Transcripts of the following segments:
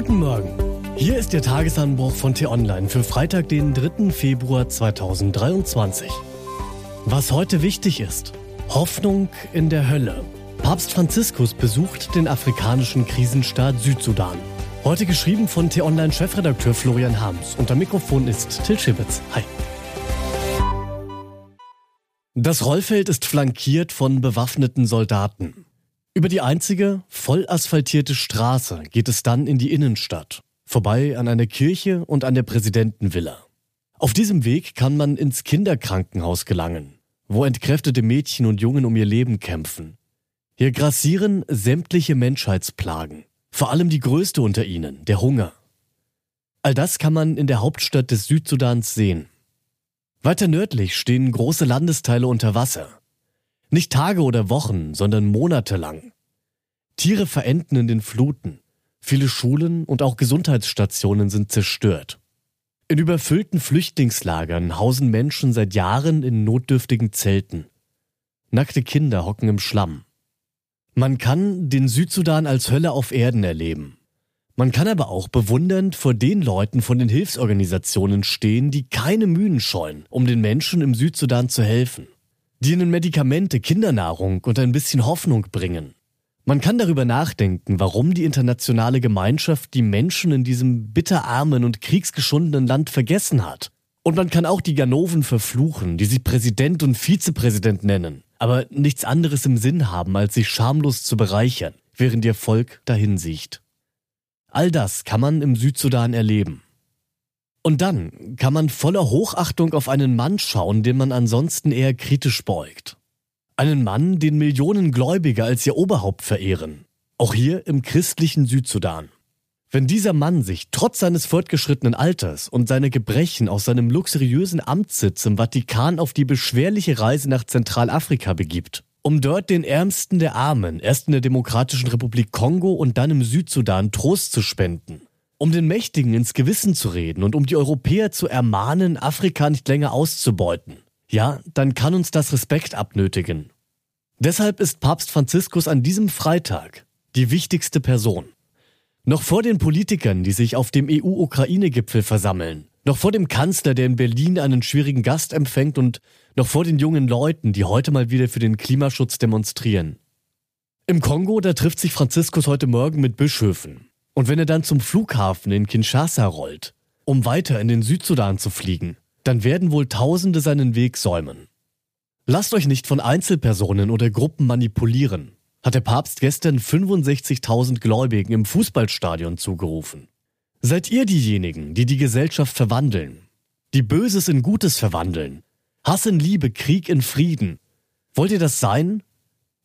Guten Morgen. Hier ist der Tagesanbruch von T-Online für Freitag, den 3. Februar 2023. Was heute wichtig ist. Hoffnung in der Hölle. Papst Franziskus besucht den afrikanischen Krisenstaat Südsudan. Heute geschrieben von T-Online-Chefredakteur Florian Harms. Unter Mikrofon ist Till Schibitz. Hi. Das Rollfeld ist flankiert von bewaffneten Soldaten. Über die einzige, voll asphaltierte Straße geht es dann in die Innenstadt, vorbei an einer Kirche und an der Präsidentenvilla. Auf diesem Weg kann man ins Kinderkrankenhaus gelangen, wo entkräftete Mädchen und Jungen um ihr Leben kämpfen. Hier grassieren sämtliche Menschheitsplagen, vor allem die größte unter ihnen, der Hunger. All das kann man in der Hauptstadt des Südsudans sehen. Weiter nördlich stehen große Landesteile unter Wasser. Nicht Tage oder Wochen, sondern Monate lang. Tiere verenden in den Fluten. Viele Schulen und auch Gesundheitsstationen sind zerstört. In überfüllten Flüchtlingslagern hausen Menschen seit Jahren in notdürftigen Zelten. Nackte Kinder hocken im Schlamm. Man kann den Südsudan als Hölle auf Erden erleben. Man kann aber auch bewundernd vor den Leuten von den Hilfsorganisationen stehen, die keine Mühen scheuen, um den Menschen im Südsudan zu helfen die ihnen Medikamente, Kindernahrung und ein bisschen Hoffnung bringen. Man kann darüber nachdenken, warum die internationale Gemeinschaft die Menschen in diesem bitterarmen und kriegsgeschundenen Land vergessen hat. Und man kann auch die Ganoven verfluchen, die sich Präsident und Vizepräsident nennen, aber nichts anderes im Sinn haben, als sich schamlos zu bereichern, während ihr Volk dahin sieht. All das kann man im Südsudan erleben. Und dann kann man voller Hochachtung auf einen Mann schauen, den man ansonsten eher kritisch beugt. Einen Mann, den Millionen Gläubige als ihr Oberhaupt verehren. Auch hier im christlichen Südsudan. Wenn dieser Mann sich trotz seines fortgeschrittenen Alters und seiner Gebrechen aus seinem luxuriösen Amtssitz im Vatikan auf die beschwerliche Reise nach Zentralafrika begibt, um dort den Ärmsten der Armen, erst in der Demokratischen Republik Kongo und dann im Südsudan Trost zu spenden, um den Mächtigen ins Gewissen zu reden und um die Europäer zu ermahnen, Afrika nicht länger auszubeuten, ja, dann kann uns das Respekt abnötigen. Deshalb ist Papst Franziskus an diesem Freitag die wichtigste Person. Noch vor den Politikern, die sich auf dem EU-Ukraine-Gipfel versammeln, noch vor dem Kanzler, der in Berlin einen schwierigen Gast empfängt und noch vor den jungen Leuten, die heute mal wieder für den Klimaschutz demonstrieren. Im Kongo, da trifft sich Franziskus heute Morgen mit Bischöfen, und wenn er dann zum Flughafen in Kinshasa rollt, um weiter in den Südsudan zu fliegen, dann werden wohl Tausende seinen Weg säumen. Lasst euch nicht von Einzelpersonen oder Gruppen manipulieren, hat der Papst gestern 65.000 Gläubigen im Fußballstadion zugerufen. Seid ihr diejenigen, die die Gesellschaft verwandeln, die Böses in Gutes verwandeln, Hass in Liebe, Krieg in Frieden. Wollt ihr das sein?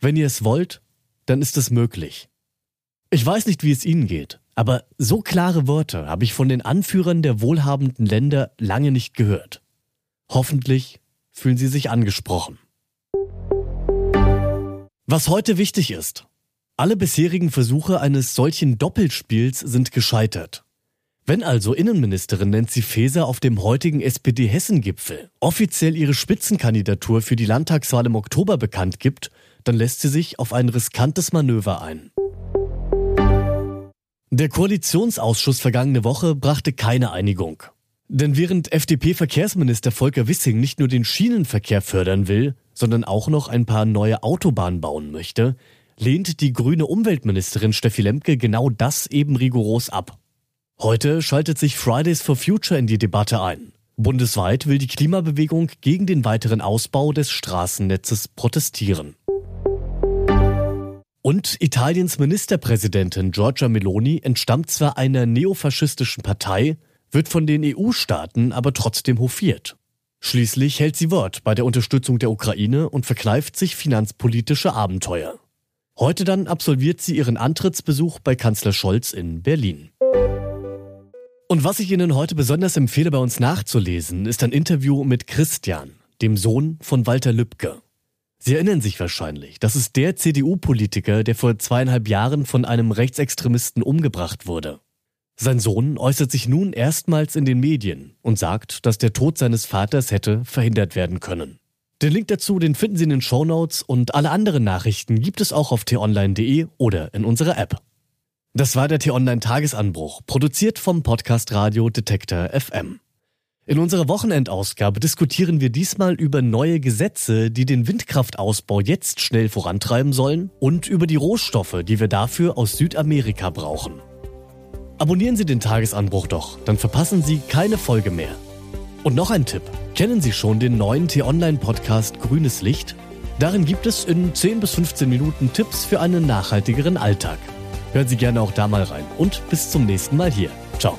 Wenn ihr es wollt, dann ist es möglich. Ich weiß nicht, wie es Ihnen geht, aber so klare Worte habe ich von den Anführern der wohlhabenden Länder lange nicht gehört. Hoffentlich fühlen Sie sich angesprochen. Was heute wichtig ist. Alle bisherigen Versuche eines solchen Doppelspiels sind gescheitert. Wenn also Innenministerin Nancy Faeser auf dem heutigen SPD-Hessen-Gipfel offiziell ihre Spitzenkandidatur für die Landtagswahl im Oktober bekannt gibt, dann lässt sie sich auf ein riskantes Manöver ein. Der Koalitionsausschuss vergangene Woche brachte keine Einigung. Denn während FDP-Verkehrsminister Volker Wissing nicht nur den Schienenverkehr fördern will, sondern auch noch ein paar neue Autobahnen bauen möchte, lehnt die grüne Umweltministerin Steffi Lemke genau das eben rigoros ab. Heute schaltet sich Fridays for Future in die Debatte ein. Bundesweit will die Klimabewegung gegen den weiteren Ausbau des Straßennetzes protestieren. Und Italiens Ministerpräsidentin Giorgia Meloni entstammt zwar einer neofaschistischen Partei, wird von den EU-Staaten aber trotzdem hofiert. Schließlich hält sie Wort bei der Unterstützung der Ukraine und verkneift sich finanzpolitische Abenteuer. Heute dann absolviert sie ihren Antrittsbesuch bei Kanzler Scholz in Berlin. Und was ich Ihnen heute besonders empfehle, bei uns nachzulesen, ist ein Interview mit Christian, dem Sohn von Walter Lübcke. Sie erinnern sich wahrscheinlich, das ist der CDU-Politiker, der vor zweieinhalb Jahren von einem Rechtsextremisten umgebracht wurde. Sein Sohn äußert sich nun erstmals in den Medien und sagt, dass der Tod seines Vaters hätte verhindert werden können. Den Link dazu, den finden Sie in den Show Notes und alle anderen Nachrichten gibt es auch auf t-online.de oder in unserer App. Das war der T-Online-Tagesanbruch, produziert vom Podcast Radio Detektor FM. In unserer Wochenendausgabe diskutieren wir diesmal über neue Gesetze, die den Windkraftausbau jetzt schnell vorantreiben sollen und über die Rohstoffe, die wir dafür aus Südamerika brauchen. Abonnieren Sie den Tagesanbruch doch, dann verpassen Sie keine Folge mehr. Und noch ein Tipp. Kennen Sie schon den neuen T-Online-Podcast Grünes Licht? Darin gibt es in 10 bis 15 Minuten Tipps für einen nachhaltigeren Alltag. Hören Sie gerne auch da mal rein und bis zum nächsten Mal hier. Ciao.